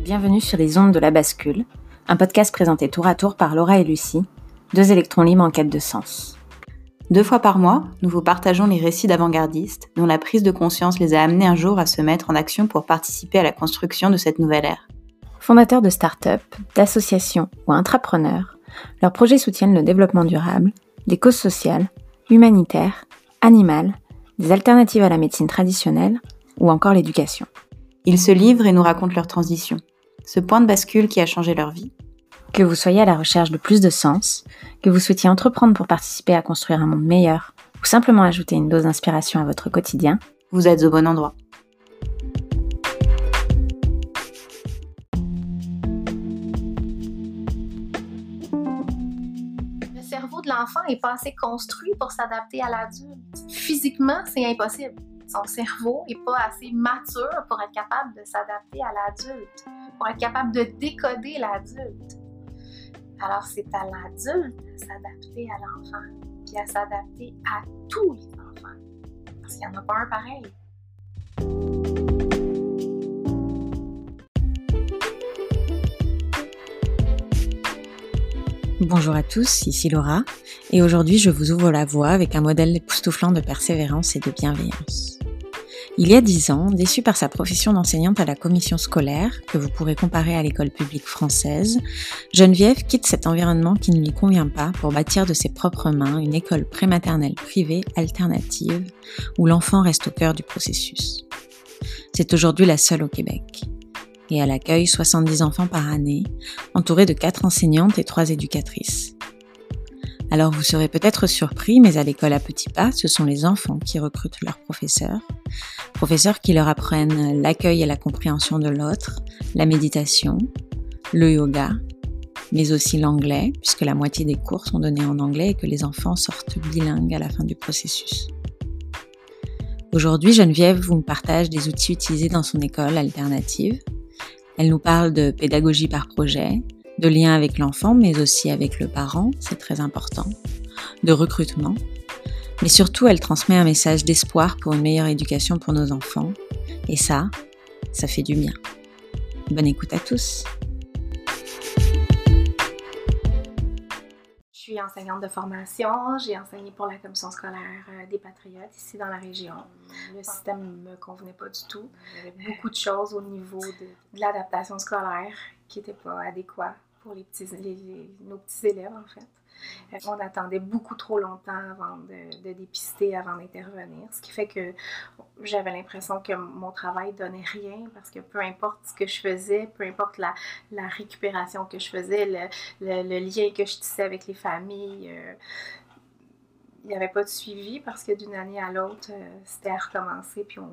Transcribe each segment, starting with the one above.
Bienvenue sur les ondes de la bascule, un podcast présenté tour à tour par Laura et Lucie, deux électrons libres en quête de sens. Deux fois par mois, nous vous partageons les récits d'avant-gardistes dont la prise de conscience les a amenés un jour à se mettre en action pour participer à la construction de cette nouvelle ère. Fondateurs de start-up, d'associations ou intrapreneurs, leurs projets soutiennent le développement durable, des causes sociales, humanitaires, animales, des alternatives à la médecine traditionnelle ou encore l'éducation. Ils se livrent et nous racontent leur transition, ce point de bascule qui a changé leur vie. Que vous soyez à la recherche de plus de sens, que vous souhaitiez entreprendre pour participer à construire un monde meilleur ou simplement ajouter une dose d'inspiration à votre quotidien, vous êtes au bon endroit. Le cerveau de l'enfant est pas assez construit pour s'adapter à l'adulte. Physiquement, c'est impossible son cerveau n'est pas assez mature pour être capable de s'adapter à l'adulte, pour être capable de décoder l'adulte. Alors c'est à l'adulte de s'adapter à l'enfant, puis à s'adapter à tous les enfants, parce qu'il n'y en a pas un pareil. Bonjour à tous, ici Laura, et aujourd'hui je vous ouvre la voie avec un modèle époustouflant de persévérance et de bienveillance. Il y a dix ans, déçue par sa profession d'enseignante à la commission scolaire, que vous pourrez comparer à l'école publique française, Geneviève quitte cet environnement qui ne lui convient pas pour bâtir de ses propres mains une école prématernelle privée alternative où l'enfant reste au cœur du processus. C'est aujourd'hui la seule au Québec. Et elle accueille 70 enfants par année, entourée de quatre enseignantes et trois éducatrices. Alors vous serez peut-être surpris, mais à l'école à petits pas, ce sont les enfants qui recrutent leurs professeurs. Professeurs qui leur apprennent l'accueil et la compréhension de l'autre, la méditation, le yoga, mais aussi l'anglais, puisque la moitié des cours sont donnés en anglais et que les enfants sortent bilingues à la fin du processus. Aujourd'hui, Geneviève vous partage des outils utilisés dans son école alternative. Elle nous parle de pédagogie par projet, de lien avec l'enfant, mais aussi avec le parent, c'est très important, de recrutement. Mais surtout, elle transmet un message d'espoir pour une meilleure éducation pour nos enfants. Et ça, ça fait du bien. Bonne écoute à tous. Je suis enseignante de formation. J'ai enseigné pour la commission scolaire euh, des Patriotes ici dans la région. Le système ne me convenait pas du tout. Il y avait beaucoup de choses au niveau de, l'adaptation scolaire qui n'étaient pas adéquates pour nos petits élèves, en fait. Euh, on attendait beaucoup trop longtemps avant de, dépister, avant d'intervenir, ce qui fait que j'avais l'impression que mon travail donnait rien parce que peu importe ce que je faisais, peu importe la, récupération que je faisais, le, le, lien que je tissais avec les familles, euh, il n'y avait pas de suivi parce que d'une année à l'autre, euh, c'était à recommencer puis on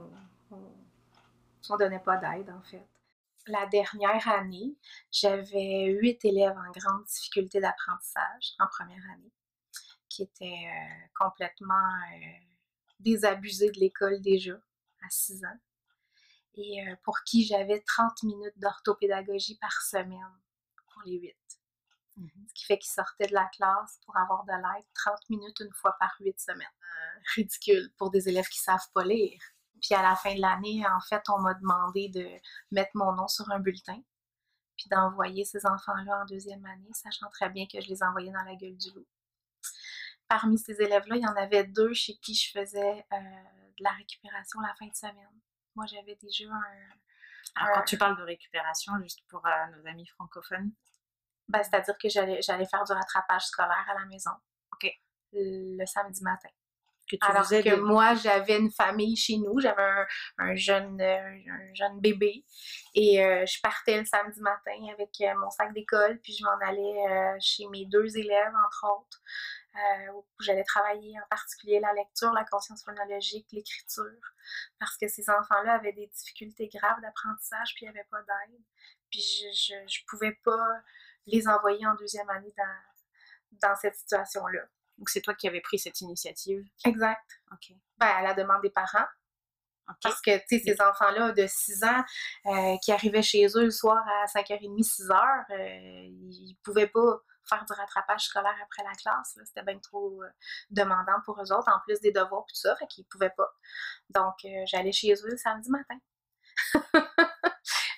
ne donnait pas d'aide en fait la dernière année, j'avais huit élèves en grande difficulté d'apprentissage en première année, qui étaient euh, complètement euh, désabusés de l'école déjà à 6 ans, et euh, pour qui j'avais 30 minutes d'orthopédagogie par semaine pour les huit. Mmh Ce qui fait qu'ils sortaient de la classe pour avoir de l'aide 30 minutes une fois par huit semaines. ridicule pour des élèves qui savent pas lire. Puis à la fin de l'année, en fait, on m'a demandé de mettre mon nom sur un bulletin, puis d'envoyer ces enfants-là en deuxième année, sachant très bien que je les envoyais dans la gueule du loup. Parmi ces élèves-là, il y en avait deux chez qui je faisais euh, de la récupération la fin de semaine. Moi, j'avais déjà un. Alors, quand tu parles de récupération, juste pour euh, nos amis francophones ben, C'est-à-dire que j'allais faire du rattrapage scolaire à la maison. OK. Le samedi matin. Alors que moi, j'avais une famille chez nous, j'avais un, jeune, euh, un jeune bébé et euh, je partais le samedi matin avec euh, mon sac d'école, puis je m'en allais chez mes deux élèves, entre autres, où j'allais travailler en particulier la lecture, la conscience phonologique, l'écriture, parce que ces enfants-là avaient des difficultés graves d'apprentissage, puis il n'y avait pas d'aide. Puis je ne pouvais pas les envoyer en deuxième année dans, dans cette situation-là. Donc, c'est toi qui avais pris cette initiative? Exact. OK. Ben, à la demande des parents. Parce que, tu sais, ces enfants-là de 6 ans euh, qui arrivaient chez eux le soir à 5h30, 6h, euh, ils pouvaient pas faire du rattrapage scolaire après la classe. C'était bien trop euh, demandant pour eux autres, en plus des devoirs et tout ça, fait qu'ils pouvaient pas. Donc, j'allais chez eux le samedi matin.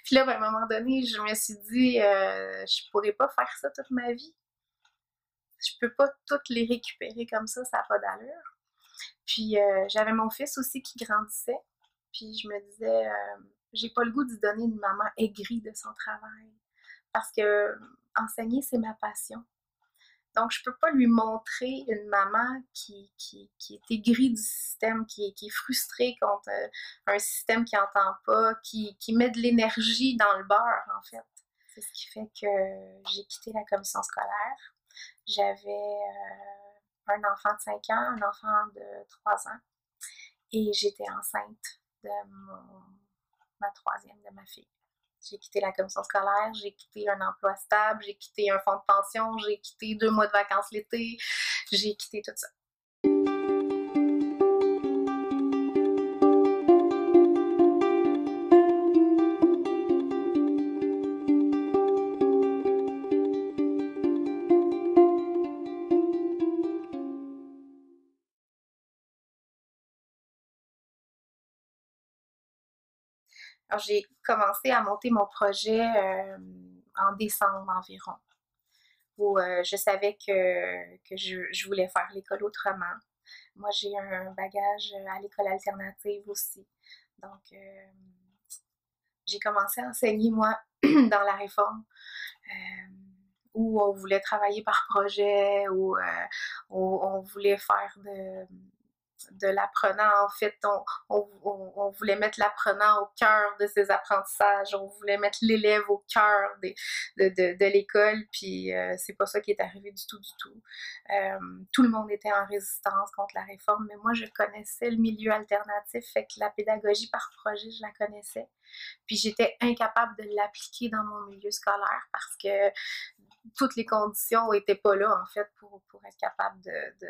Puis là, ben, à un moment donné, je me suis dit, euh, je pourrais pas faire ça toute ma vie. Je peux pas toutes les récupérer comme ça, ça n'a pas d'allure. Puis euh, j'avais mon fils aussi qui grandissait. Puis je me disais, euh, j'ai pas le goût de donner une maman aigrie de son travail. Parce que enseigner, c'est ma passion. Donc, je peux pas lui montrer une maman qui, qui, est aigrie du système, qui qui est frustrée contre euh, un système qui n'entend pas, qui, qui met de l'énergie dans le beurre, en fait. C'est ce qui fait que j'ai quitté la commission scolaire. J'avais euh, un enfant de 5 ans, un enfant de 3 ans, et j'étais enceinte de mon, ma troisième, de ma fille. J'ai quitté la commission scolaire, j'ai quitté un emploi stable, j'ai quitté un fonds de pension, j'ai quitté deux mois de vacances l'été, j'ai quitté tout ça. J'ai commencé à monter mon projet euh, en décembre environ, où euh, je savais que, que je, je voulais faire l'école autrement. Moi, j'ai un bagage à l'école alternative aussi. Donc, euh, j'ai commencé à enseigner, moi, dans la réforme, où on voulait travailler par projet, où, où on voulait faire de de l'apprenant. En fait, on, on, voulait mettre l'apprenant au cœur de ses apprentissages, on voulait mettre l'élève au cœur de, de, de, l'école, puis euh, c'est pas ça qui est arrivé du tout, du tout. Euh, tout le monde était en résistance contre la réforme, mais moi, je connaissais le milieu alternatif, fait que la pédagogie par projet, je la connaissais. Puis j'étais incapable de l'appliquer dans mon milieu scolaire parce que toutes les conditions étaient pas là, en fait, pour, pour être capable de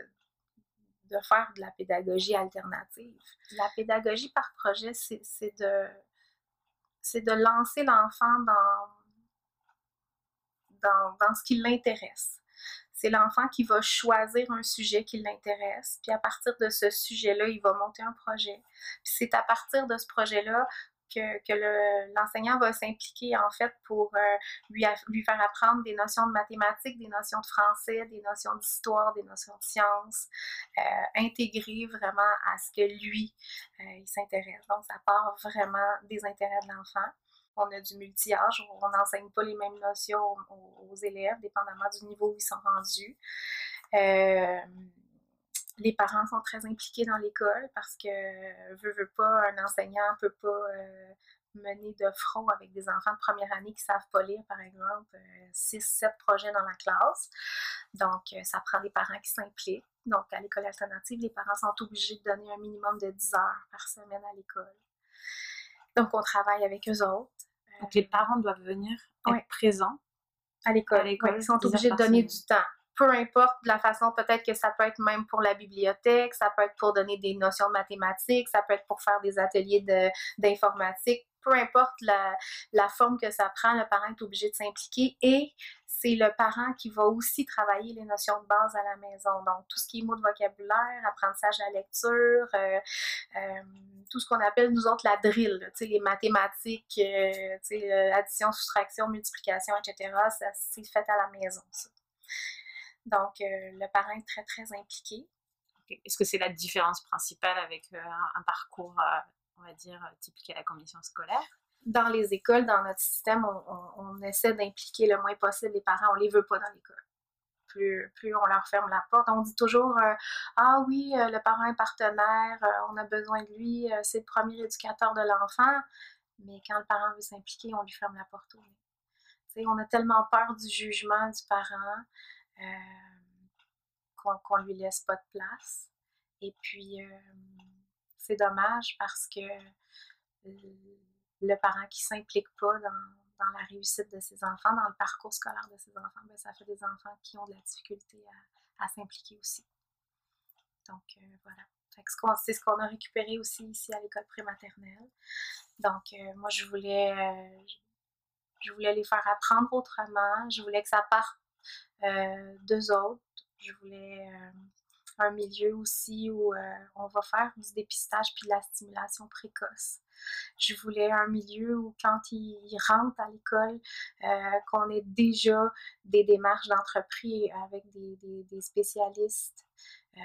de faire de la pédagogie alternative. La pédagogie par projet, c'est de, de lancer l'enfant dans, dans, dans ce qui l'intéresse. C'est l'enfant qui va choisir un sujet qui l'intéresse, puis à partir de ce sujet-là, il va monter un projet. Puis c'est à partir de ce projet-là que, l'enseignant va s'impliquer en fait pour euh, lui, lui faire apprendre des notions de mathématiques, des notions de français, des notions d'histoire, des notions de sciences, euh, intégrer vraiment à ce que lui, euh, il s'intéresse. Donc, ça part vraiment des intérêts de l'enfant. On a du multi-âge, on n'enseigne pas les mêmes notions aux, aux, élèves, dépendamment du niveau où ils sont rendus. Euh, les parents sont très impliqués dans l'école parce que, veut, veut pas, un enseignant peut pas euh, mener de front avec des enfants de première année qui savent pas lire, par exemple, 6-7 euh, projets dans la classe. Donc, euh, ça prend des parents qui s'impliquent. Donc, à l'école alternative, les parents sont obligés de donner un minimum de 10 heures par semaine à l'école. Donc, on travaille avec eux autres. Donc, les parents doivent venir être Ouais. présents à l'école. Ouais, ils sont 10 heures obligés de donner semaine. du temps. Peu importe la façon, peut-être que ça peut être même pour la bibliothèque, ça peut être pour donner des notions de mathématiques, ça peut être pour faire des ateliers d'informatique. Peu importe la, forme que ça prend, le parent est obligé de s'impliquer et c'est le parent qui va aussi travailler les notions de base à la maison. Donc, tout ce qui est mots de vocabulaire, apprentissage de la lecture, euh, euh, tout ce qu'on appelle, nous autres, la drill, les mathématiques, euh, addition, soustraction, multiplication, etc. Ça, c'est fait à la maison, ça. Donc, euh, le parent est très, très impliqué. Est-ce que c'est la différence principale avec euh, un, parcours, euh, on va dire, typique à la commission scolaire? Dans les écoles, dans notre système, on, on- on essaie d'impliquer le moins possible les parents. On les veut pas dans l'école. Plus, plus on leur ferme la porte. On dit toujours euh, Ah oui, euh, le parent est partenaire, euh, on a besoin de lui, c'est le premier éducateur de l'enfant. Mais quand le parent veut s'impliquer, on lui ferme la porte on a tellement peur du jugement du parent euh, qu'on qu'on lui laisse pas de place. Et puis, euh, c'est dommage parce que le parent qui s'implique pas dans, dans la réussite de ses enfants, dans le parcours scolaire de ses enfants, ben, ça fait des enfants qui ont de la difficulté à, à s'impliquer aussi. Donc, euh, voilà. C'est ce qu'on a récupéré aussi ici à l'école prématernelle. Donc, moi, je voulais, je voulais les faire apprendre autrement. Je voulais que ça parte d'eux autres. Je voulais euh, un milieu aussi où euh, on va faire du dépistage puis de la stimulation précoce. Je voulais un milieu où quand ils rentrent à l'école, euh, qu'on ait déjà des démarches d'entreprise avec des, des, spécialistes euh,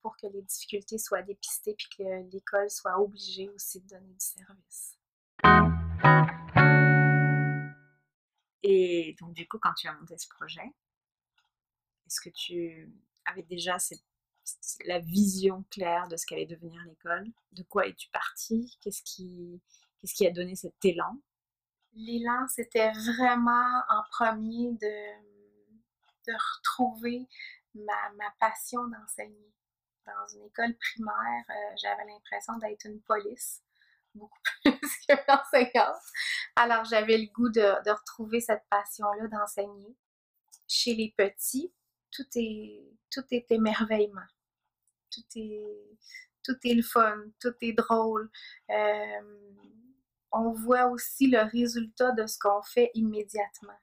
pour que les difficultés soient dépistées puis que l'école soit obligée aussi de donner du service. Et donc, du coup, quand tu as monté ce projet, est-ce que tu avais déjà la vision claire de ce qu'allait devenir l'école? De quoi es-tu partie? Qu'est-ce qui, a donné cet élan? L'élan, c'était vraiment en premier de, retrouver ma, ma passion d'enseigner. Dans une école primaire, euh, j'avais l'impression d'être une police beaucoup plus qu'une enseignante. Alors, j'avais le goût de, de retrouver cette passion-là d'enseigner. Chez les petits, tout est, tout est émerveillement. Tout est, tout est le fun, tout est drôle. Euh, on voit aussi le résultat de ce qu'on fait immédiatement.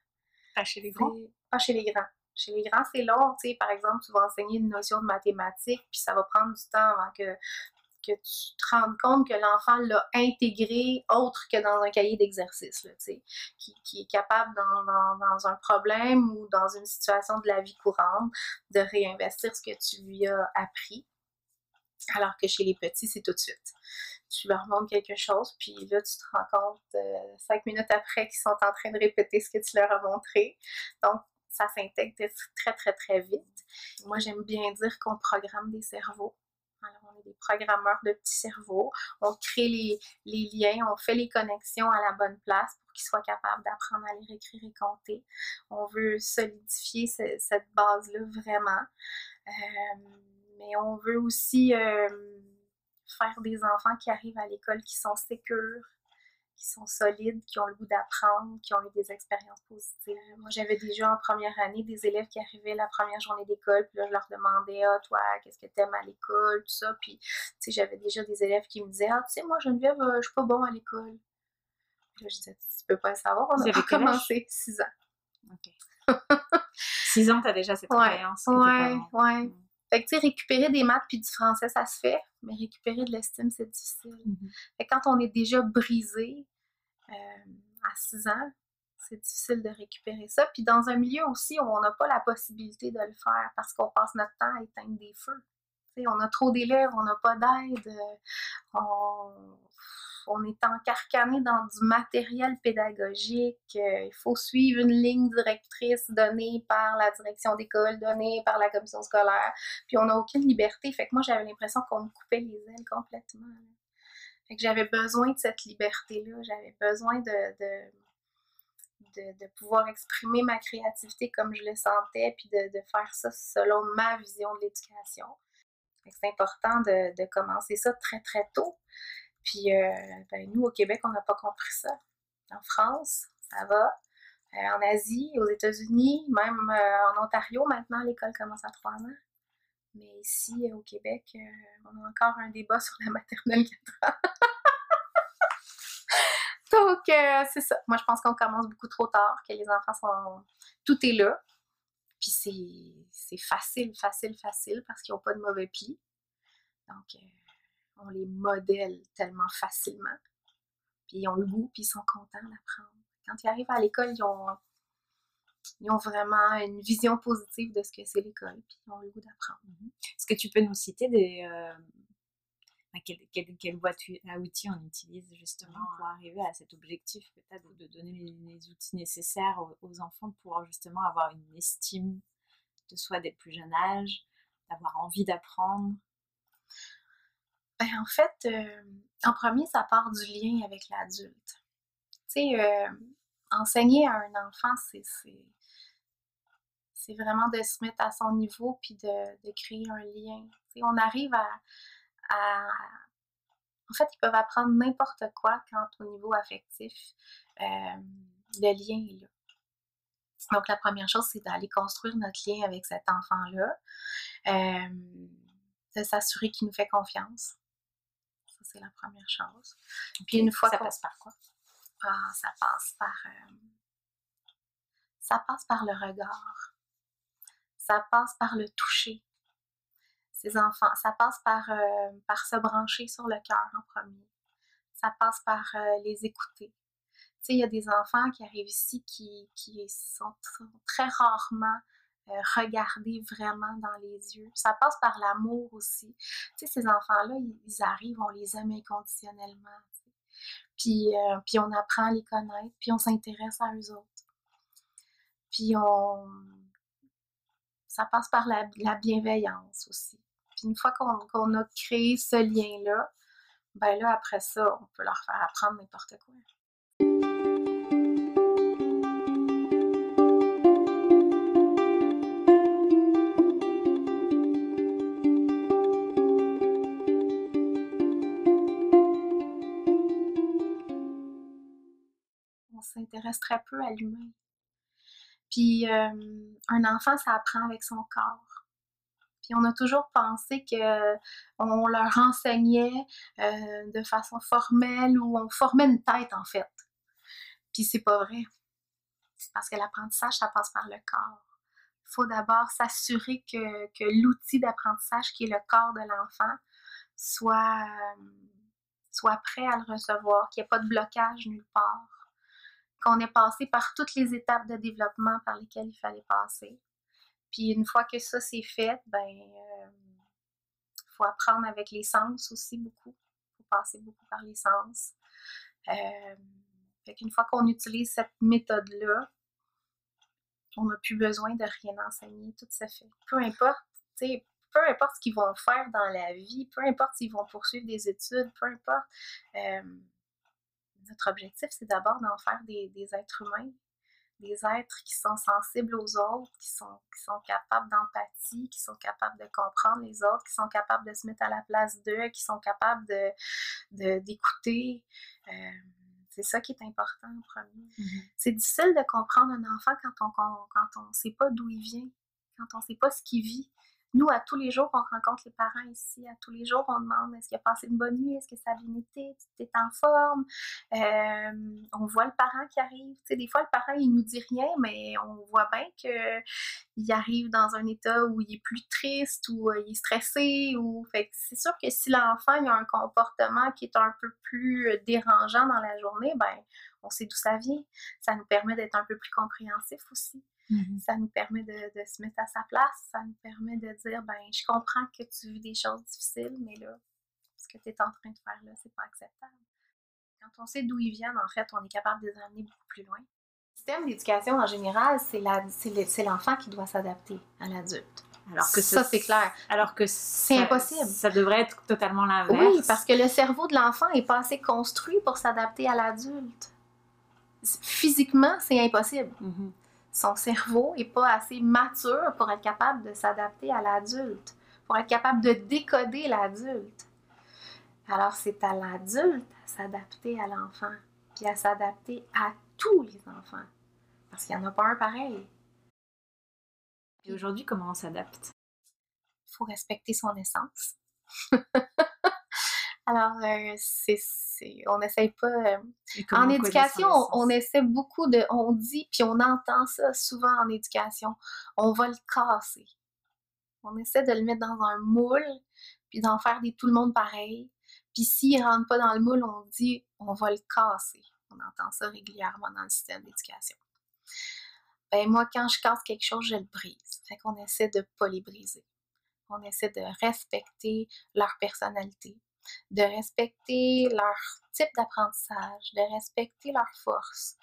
Pas chez les grands? Pas chez les grands. Chez les grands, c'est long. Tu sais, par exemple, tu vas enseigner une notion de mathématiques, puis ça va prendre du temps avant que que tu te rendes compte que l'enfant l'a intégré autre que dans un cahier d'exercice, qui, qui est capable dans, dans, un problème ou dans une situation de la vie courante de réinvestir ce que tu lui as appris. Alors que chez les petits, c'est tout de suite. Tu leur montres quelque chose, puis là, tu te rends compte euh, cinq minutes après qu'ils sont en train de répéter ce que tu leur as montré. Donc, ça s'intègre très, très, très vite. Moi, j'aime bien dire qu'on programme des cerveaux alors, on est des programmeurs de petits cerveaux. On crée les, liens, on fait les connexions à la bonne place pour qu'ils soient capables d'apprendre à lire, écrire et compter. On veut solidifier cette base-là vraiment. Euh, mais on veut aussi euh, faire des enfants qui arrivent à l'école qui sont sécures, qui sont solides, qui ont le goût d'apprendre, qui ont eu des expériences positives. Moi, j'avais déjà en première année des élèves qui arrivaient la première journée d'école, puis là, je leur demandais, ah, toi, qu'est-ce que t'aimes à l'école, tout ça. Puis, tu sais, j'avais déjà des élèves qui me disaient, ah, tu sais, moi, Geneviève, euh, je suis pas bon à l'école. Puis là, je disais, tu peux pas le savoir, on a commencé 6 ans. OK. 6 ans, t'as déjà cette expérience. Ouais, ouais. Fait que, tu sais, récupérer des maths puis du français, ça se fait, mais récupérer de l'estime, c'est difficile. Mm-hmm. Fait quand on est déjà brisé euh, à 6 ans, c'est difficile de récupérer ça. Puis dans un milieu aussi où on n'a pas la possibilité de le faire parce qu'on passe notre temps à éteindre des feux. on a trop d'élèves, on n'a pas d'aide, euh, on on est encarcané dans du matériel pédagogique. Euh, il faut suivre une ligne directrice donnée par la direction d'école, donnée par la commission scolaire. Puis on n'a aucune liberté. Fait que moi, j'avais l'impression qu'on me coupait les ailes complètement. Fait que j'avais besoin de cette liberté-là. J'avais besoin de, de, pouvoir exprimer ma créativité comme je le sentais, puis de, faire ça selon ma vision de l'éducation. C'est important de, de, commencer ça très, très tôt. Puis euh, ben, nous, au Québec, on n'a pas compris ça. En France, ça va. Euh, en Asie, aux États-Unis, même euh, en Ontario, maintenant, l'école commence à trois ans. Mais ici, au Québec, on a encore un débat sur la maternelle 4 ans. Donc, c'est ça. Moi, je pense qu'on commence beaucoup trop tard, que les enfants sont... Tout est là. Puis c'est facile, facile, facile, parce qu'ils n'ont pas de mauvais plis. Donc, on les modèle tellement facilement. Puis ils ont le goût, puis ils sont contents d'apprendre. Quand ils arrivent à l'école, ils ont, ils ont vraiment une vision positive de ce que c'est l'école, puis ils ont le goût d'apprendre. Mhm. Est-ce que tu peux nous citer des... Euh, quelle, quelle, outils on utilise justement pour arriver à cet objectif peut-être de, donner les, outils nécessaires aux, enfants pour justement avoir une estime de soi dès le plus jeune âge, d'avoir envie d'apprendre? Ben, en fait, euh, en premier, ça part du lien avec l'adulte. Tu sais, euh, enseigner à un enfant, c'est, vraiment de se mettre à son niveau puis de, créer un lien. On arrive à, En fait, ils peuvent apprendre n'importe quoi quand au niveau affectif, euh, le lien est là. Donc, la première chose, c'est d'aller construire notre lien avec cet enfant-là, de s'assurer qu'il nous fait confiance c'est la première chose. Puis une fois ça passe par quoi? Ah, ça passe par euh, ça passe par le regard. Ça passe par le toucher. ces enfants. Ça passe par, euh, par se brancher sur le cœur en premier. Ça passe par euh, les écouter. Tu sais, il y a des enfants qui arrivent ici qui, qui sont très rarement euh, regardés vraiment dans les yeux. Ça passe par l'amour aussi. Tu sais, ces enfants-là, ils, arrivent, on les aime inconditionnellement. Puis, puis on apprend à les connaître, puis on s'intéresse à eux autres. Puis on... Ça passe par la, la bienveillance aussi une fois qu'on a créé ce lien-là, ben là, après ça, on peut leur faire apprendre n'importe quoi. S'intéresse très peu à l'humain. Puis euh, un enfant, ça apprend avec son corps on a toujours pensé que on leur enseignait euh, de façon formelle ou on formait une tête en fait. Puis c'est pas vrai. C'est parce que l'apprentissage, ça passe par le corps. Il faut d'abord s'assurer que, l'outil d'apprentissage qui est le corps de l'enfant euh, soit prêt à le recevoir, qu'il n'y ait pas de blocage nulle part, qu'on ait passé par toutes les étapes de développement par lesquelles il fallait passer puis une fois que ça c'est fait, ben euh, faut apprendre avec les sens aussi beaucoup. Faut passer beaucoup par les sens. Euh, fait qu'une fois qu'on utilise cette méthode-là, on n'a plus besoin de rien enseigner, tout ça fait. Peu importe, peu importe ce qu'ils vont faire dans la vie, peu importe s'ils vont poursuivre des études, peu importe. Euh, notre objectif, c'est d'abord d'en faire des, des, êtres humains des êtres qui sont sensibles aux autres, qui sont, qui sont capables d'empathie, qui sont capables de comprendre les autres, qui sont capables de se mettre à la place d'eux, qui sont capables de, d'écouter. Euh, c'est ça qui est important en premier. Mm-hmm. C'est difficile de comprendre un enfant quand on quand on sait pas d'où il vient, quand on sait pas ce qu'il vit. Nous, à tous les jours, on rencontre les parents ici. À tous les jours, on demande est-ce qu'il a passé une bonne nuit, est-ce que ça a bien été, tu es en forme? Euh, on voit le parent qui arrive. Tu sais, des fois, le parent, il nous dit rien, mais on voit bien qu'il arrive dans un état où il est plus triste ou euh, il est stressé. Ou... Fait c'est sûr que si l'enfant a un comportement qui est un peu plus euh, dérangeant dans la journée, ben on sait d'où ça vient. Ça nous permet d'être un peu plus compréhensif aussi. Mm-hmm. Ça nous permet de, se mettre à sa place. Ça nous permet de dire, ben, je comprends que tu vis des choses difficiles, mais là, ce que tu es en train de faire là, c'est pas acceptable. Quand on sait d'où ils viennent, en fait, on est capable de les amener beaucoup plus loin. Le système d'éducation en général, c'est l'enfant qui doit s'adapter à l'adulte. Alors que ça, c'est clair. Alors que c'est impossible. Ça devrait être totalement l'inverse. Oui, parce que le cerveau de l'enfant n'est pas assez construit pour s'adapter à l'adulte. Physiquement, c'est impossible. Mm-hmm son cerveau n'est pas assez mature pour être capable de s'adapter à l'adulte, pour être capable de décoder l'adulte. Alors c'est à l'adulte à s'adapter à l'enfant, puis à s'adapter à tous les enfants, parce qu'il n'y en a pas un pareil. Et aujourd'hui, comment on s'adapte? Il faut respecter son essence. Alors, euh, c'est, on n'essaye pas. Euh, en éducation, on, essaie beaucoup de. On dit, puis on entend ça souvent en éducation, on va le casser. On essaie de le mettre dans un moule, puis d'en faire des tout le monde pareil. Puis s'il ne rentre pas dans le moule, on dit on va le casser. On entend ça régulièrement dans le système d'éducation. Ben moi, quand je casse quelque chose, je le brise. Fait qu'on essaie de ne pas les briser. On essaie de respecter leur personnalité, de respecter leur type d'apprentissage, de respecter leurs forces,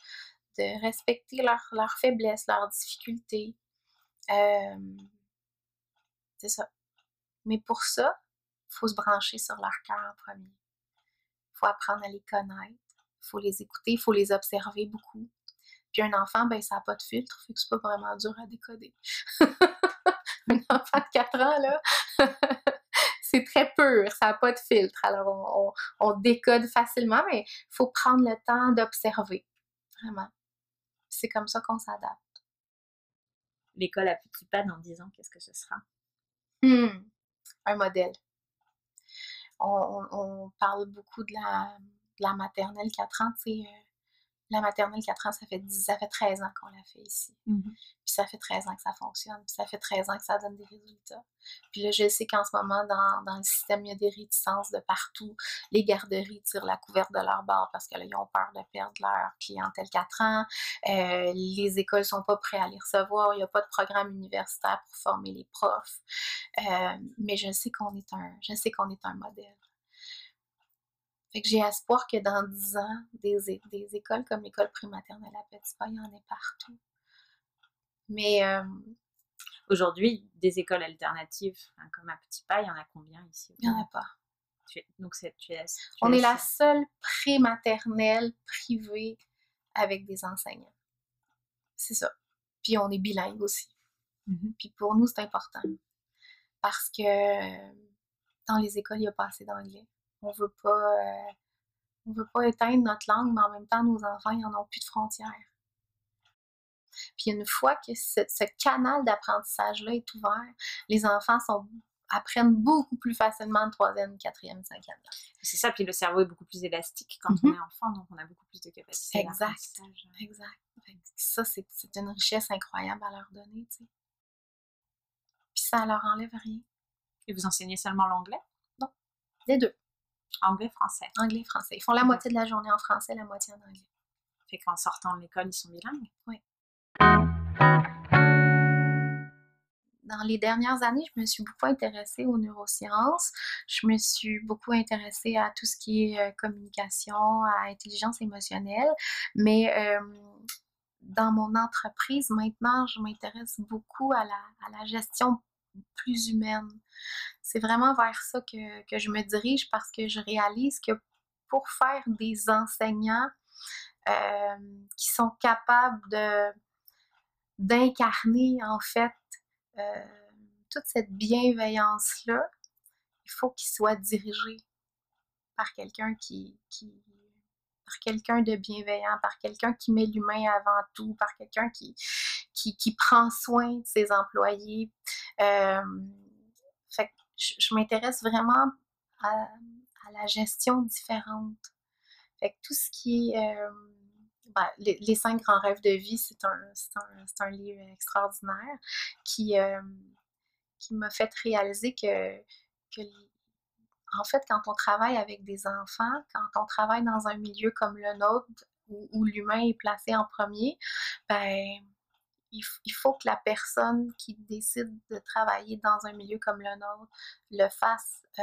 de respecter leurs leur faiblesses, leurs difficultés. Euh, c'est ça. Mais pour ça, il faut se brancher sur leur cœur en premier. Il faut apprendre à les connaître, il faut les écouter, il faut les observer beaucoup. Puis un enfant, ben, ça n'a pas de filtre, fait que c'est pas vraiment dur à décoder. un enfant de 4 ans, là, c'est très pur, ça n'a pas de filtre. Alors, on, décode facilement, mais il faut prendre le temps d'observer, vraiment. C'est comme ça qu'on s'adapte. L'école à petit pas dans 10 ans, qu'est-ce que ce sera? Hmm, un modèle. On, parle beaucoup de la, maternelle 4 ans, tu sais, la maternelle 4 ans, ça fait, 10, ça fait 13 ans qu'on l'a fait ici. Mhm. Puis ça fait 13 ans que ça fonctionne. Puis ça fait 13 ans que ça donne des résultats. Puis là, je sais qu'en ce moment, dans, dans, le système, il y a des réticences de partout. Les garderies tirent la couverte de leur bord parce que là, ils ont peur de perdre leur clientèle 4 ans. Euh, les écoles sont pas prêtes à les recevoir. Il n'y a pas de programme universitaire pour former les profs. Euh, mais je sais qu'on est un, je sais qu'on est un modèle. Fait que j'ai espoir que dans 10 ans, des, des écoles comme l'école prématernelle à Petit Pas, il y en ait partout. Mais euh, aujourd'hui, des écoles alternatives comme à Petit Pas, il y en a combien ici? Il n'y en a pas. Tu es, donc tu es, On est la seule prématernelle privée avec des enseignants. C'est ça. Puis on est bilingue aussi. Mm-hmm. Puis pour nous, c'est important. Parce que dans les écoles, il n'y a pas assez d'anglais on veut pas euh, on veut pas éteindre notre langue, mais en même temps, nos enfants, ils n'en ont plus de frontières. Puis une fois que ce, canal d'apprentissage-là est ouvert, les enfants sont, apprennent beaucoup plus facilement de troisième, quatrième, cinquième. C'est ça, puis le cerveau est beaucoup plus élastique quand on est enfant, donc on a beaucoup plus de capacité Exact, exact. Ça, c'est une richesse incroyable à leur donner, tu sais. Puis ça leur enlève rien. Et vous enseignez seulement l'anglais? Non, les deux. Anglais-français. Anglais-français. Ils font la moitié de la journée en français, la moitié en anglais. Fait qu'en sortant de l'école, ils sont bilingues. Oui. Dans les dernières années, je me suis beaucoup intéressée aux neurosciences. Je me suis beaucoup intéressée à tout ce qui est euh, communication, à intelligence émotionnelle. Mais euh, dans mon entreprise, maintenant, je m'intéresse beaucoup à la, à la gestion plus humaine. C'est vraiment vers ça que, je me dirige parce que je réalise que pour faire des enseignants euh, qui sont capables d'incarner en fait euh, toute cette bienveillance-là, il faut qu'ils soient dirigés par quelqu'un qui, par quelqu'un de bienveillant, par quelqu'un qui met l'humain avant tout, par quelqu'un qui, qui, qui, prend soin de ses employés. Euh, fait je, m'intéresse vraiment à, la gestion différente. Fait tout ce qui est euh, ben, les, cinq grands rêves de vie, c'est un, un, un, livre extraordinaire qui, euh, qui m'a fait réaliser que, que en fait, quand on travaille avec des enfants, quand on travaille dans un milieu comme le nôtre, où, l'humain est placé en premier, ben, il, faut que la personne qui décide de travailler dans un milieu comme le nôtre le fasse euh,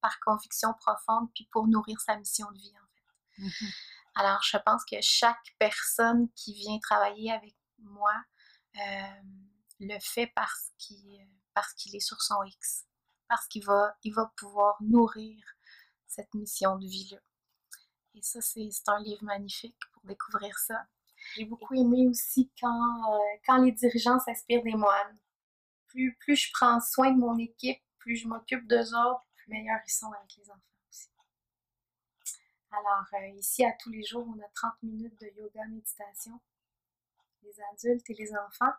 par conviction profonde, puis pour nourrir sa mission de vie, en fait. Mm-hmm. Alors, je pense que chaque personne qui vient travailler avec moi euh, le fait parce qu'il parce qu'il est sur son X parce qu'il va, il va pouvoir nourrir cette mission de vie-là. Et ça, c'est un livre magnifique pour découvrir ça. J'ai beaucoup aimé aussi quand, euh, quand les dirigeants s'inspirent des moines. Plus, plus je prends soin de mon équipe, plus je m'occupe d'eux autres, plus meilleurs ils sont avec les enfants aussi. Alors, euh, ici, à tous les jours, on a 30 minutes de yoga méditation, les adultes et les enfants.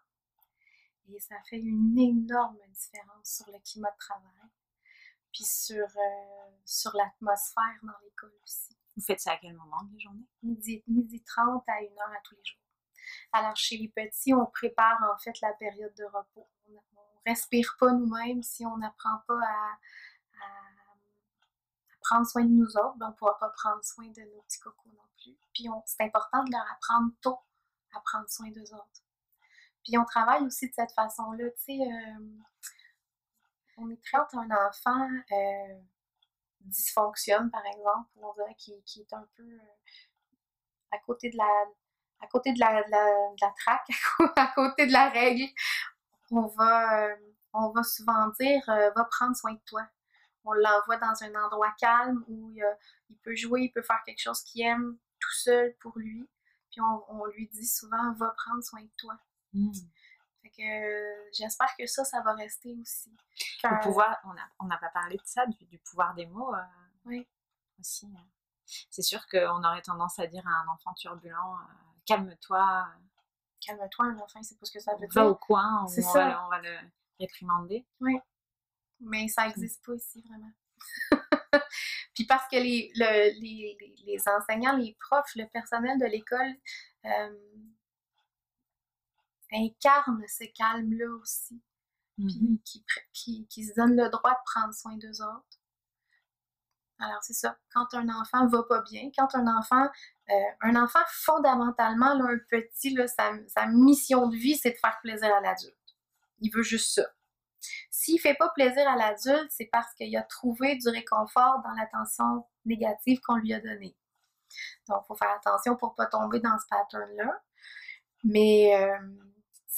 Et ça fait une énorme différence sur le climat de travail, puis sur, euh, sur l'atmosphère dans l'école aussi. Vous faites ça à quel moment de la journée? Midi, midi 30 à 1 heure à tous les jours. Alors, chez les petits, on prépare en fait la période de repos. On ne respire pas nous-mêmes si on n'apprend pas à, prendre soin de nous autres. Ben, on ne pourra pas prendre soin de nos petits cocos non plus. Puis, c'est important de leur apprendre tôt à prendre soin d'eux autres. Puis on travaille aussi de cette façon-là, tu sais, euh, on est très un enfant euh, dysfonctionne, par exemple, on dirait qu'il est un peu euh, à côté de la à côté de la, de la, traque, à côté de la règle, on va, on va souvent dire va prendre soin de toi. On l'envoie dans un endroit calme où il peut jouer, il peut faire quelque chose qu'il aime tout seul pour lui. Puis on, on lui dit souvent va prendre soin de toi. Mmh. que j'espère que ça, ça va rester aussi. Le pouvoir, on n'a pas parlé de ça, du, pouvoir des mots. Euh, oui. Aussi. Euh. C'est sûr qu'on aurait tendance à dire à un enfant turbulent euh, calme-toi. Calme-toi, un enfant, c'est pas ce que ça veut dire. Va au coin, on, Va, on va le réprimander. Oui. Mais ça n'existe pas ici, vraiment. Puis parce que les, les, les, enseignants, les profs, le personnel de l'école euh, incarnent ce calme-là aussi. Mm-hmm. qui, qui, qui, se donnent le droit de prendre soin d'eux autres. Alors, c'est ça. Quand un enfant va pas bien, quand un enfant, euh, un enfant, fondamentalement, là, un petit, là, sa, sa mission de vie, c'est de faire plaisir à l'adulte. Il veut juste ça. S'il fait pas plaisir à l'adulte, c'est parce qu'il a trouvé du réconfort dans l'attention négative qu'on lui a donnée. Donc, il faut faire attention pour pas tomber dans ce pattern-là. Mais euh,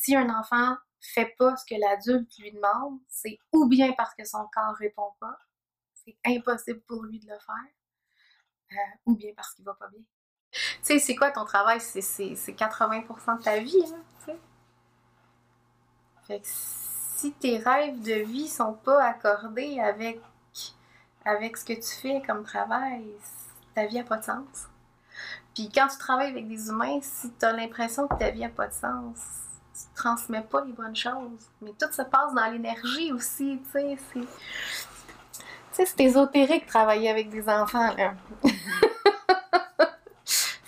si un enfant fait pas ce que l'adulte lui demande, c'est ou bien parce que son corps répond pas, c'est impossible pour lui de le faire, euh, ou bien parce qu'il va pas bien. Tu sais, c'est quoi ton travail? C'est 80% de ta vie. Fait que si tes rêves de vie sont pas accordés avec, avec ce que tu fais comme travail, ta vie n'a pas de sens. Puis quand tu travailles avec des humains, si tu as l'impression que ta vie n'a pas de sens, tu transmets pas les bonnes choses. Mais tout se passe dans l'énergie aussi, tu sais. C'est, c'est ésotérique travailler avec des enfants, là.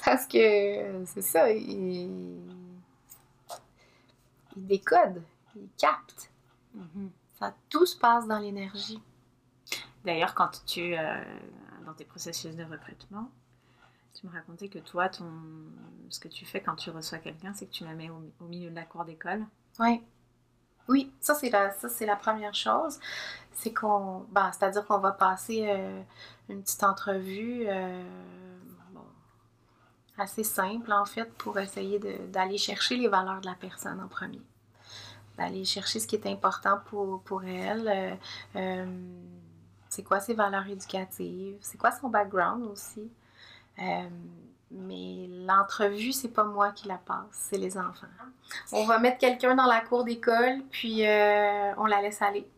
Parce que c'est ça, ils, ils décodent, ils captent. Mhm. Ça, tout se passe dans l'énergie. D'ailleurs, quand tu, euh, dans tes processus de recrutement, tu me racontais que toi, ton, ce que tu fais quand tu reçois quelqu'un, c'est que tu la mets au, milieu de la cour d'école. Oui. Oui, ça c'est la, ça c'est la première chose. C'est qu'on, ben, c'est-à-dire qu'on va passer euh, une petite entrevue, euh, assez simple en fait, pour essayer d'aller chercher les valeurs de la personne en premier d'aller chercher ce qui est important pour, pour elle. Euh, c'est quoi ses valeurs éducatives? C'est quoi son background aussi? Euh, mais l'entrevue, c'est pas moi qui la passe, c'est les enfants. On va mettre quelqu'un dans la cour d'école, puis on la laisse aller.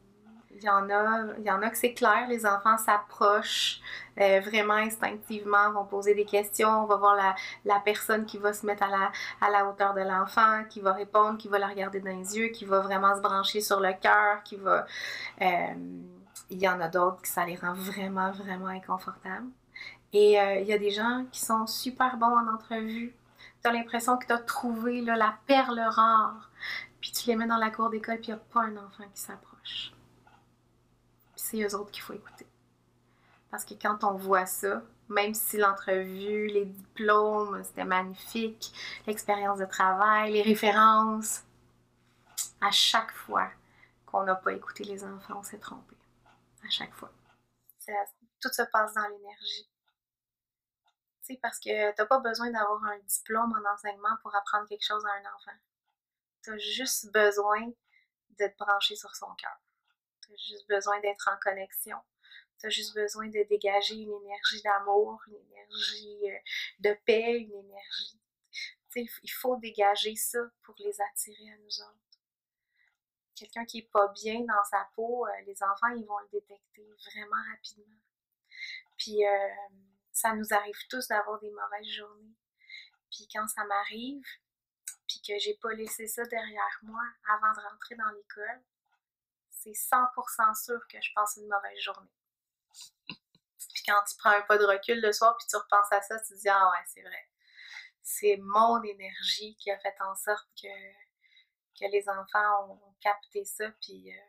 Il y en a, il y en a que c'est clair, les enfants s'approchent euh, vraiment instinctivement, vont poser des questions, on va voir la, personne qui va se mettre à la, hauteur de l'enfant, qui va répondre, qui va la regarder dans les yeux, qui va vraiment se brancher sur le cœur, qui va... Euh, il y en a d'autres qui ça les rend vraiment, vraiment inconfortables. Et euh, il y a des gens qui sont super bons en entrevue. Tu as l'impression que tu as trouvé la perle rare. Puis tu les mets dans la cour d'école, puis il n'y a pas un enfant qui s'approche c'est eux autres qu'il faut écouter. Parce que quand on voit ça, même si l'entrevue, les diplômes, c'était magnifique, l'expérience de travail, les références, à chaque fois qu'on n'a pas écouté les enfants, on s'est trompé. À chaque fois. tout se passe dans l'énergie. Parce que t'as pas besoin d'avoir un diplôme en enseignement pour apprendre quelque chose à un enfant. Tu as juste besoin de te brancher sur son cœur. Tu as juste besoin d'être en connexion. Tu as juste besoin de dégager une énergie d'amour, une énergie euh, de paix, une énergie. Tu sais, il faut dégager ça pour les attirer à nous autres. Quelqu'un qui est pas bien dans sa peau, euh, les enfants, ils vont le détecter vraiment rapidement. Puis euh, ça nous arrive tous d'avoir des mauvaises journées. Puis quand ça m'arrive, puis que j'ai pas laissé ça derrière moi avant de rentrer dans l'école, c'est 100% sûr que je passe une mauvaise journée. Puis quand tu prends un pas de recul le soir, puis tu repenses à ça, tu te dis Ah ouais, c'est vrai. C'est mon énergie qui a fait en sorte que, que les enfants ont, capté ça, puis euh,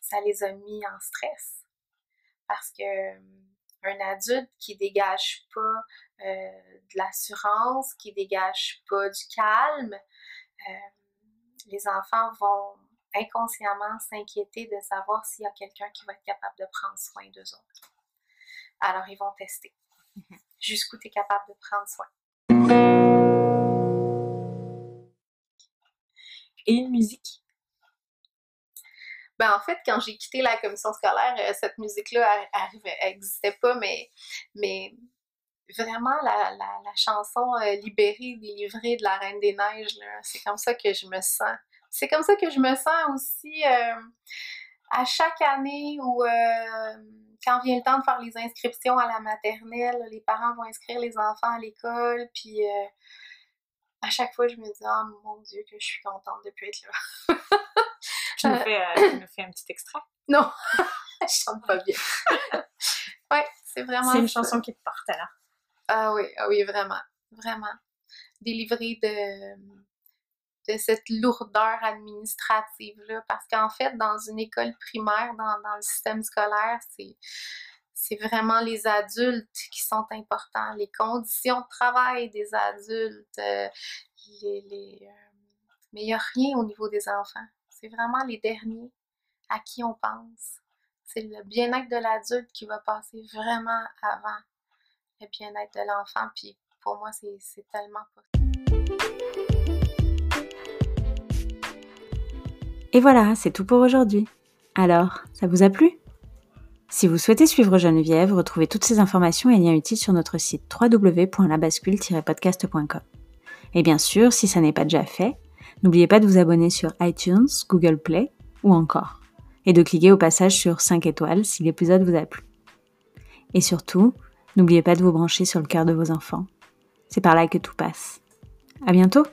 ça les a mis en stress. Parce que un adulte qui dégage pas euh, de l'assurance, qui dégage pas du calme, les enfants vont inconsciemment s'inquiéter de savoir s'il y a quelqu'un qui va être capable de prendre soin d'eux autres. Alors, ils vont tester jusqu'où tu es capable de prendre soin. Et une musique? Ben, en fait, quand j'ai quitté la commission scolaire, euh, cette musique-là n'existait pas, mais, mais vraiment la, la, chanson euh, Libérée, délivrée de la Reine des Neiges, c'est comme ça que je me sens c'est comme ça que je me sens aussi euh, à chaque année où euh, quand vient le temps de faire les inscriptions à la maternelle, les parents vont inscrire les enfants à l'école, puis euh, à chaque fois je me dis oh mon Dieu que je suis contente de plus être là. tu, me fais, tu me fais un petit extrait? Non, je chante pas bien. ouais, c'est vraiment. C'est une chanson qui te porte là. Ah oui, ah oui, vraiment, vraiment. Délivrée de, de cette lourdeur administrative-là. Parce qu'en fait, dans une école primaire, dans, dans le système scolaire, c'est c'est vraiment les adultes qui sont importants, les conditions de travail des adultes, euh, les, euh, mais il n'y a rien au niveau des enfants. C'est vraiment les derniers à qui on pense. C'est le bien-être de l'adulte qui va passer vraiment avant le bien-être de l'enfant. Puis pour moi, c'est tellement. Et voilà, c'est tout pour aujourd'hui. Alors, ça vous a plu? Si vous souhaitez suivre Geneviève, retrouvez toutes ces informations et liens utiles sur notre site www.labascule-podcast.com. Et bien sûr, si ça n'est pas déjà fait, n'oubliez pas de vous abonner sur iTunes, Google Play ou encore, et de cliquer au passage sur 5 étoiles si l'épisode vous a plu. Et surtout, n'oubliez pas de vous brancher sur le cœur de vos enfants. C'est par là que tout passe. À bientôt!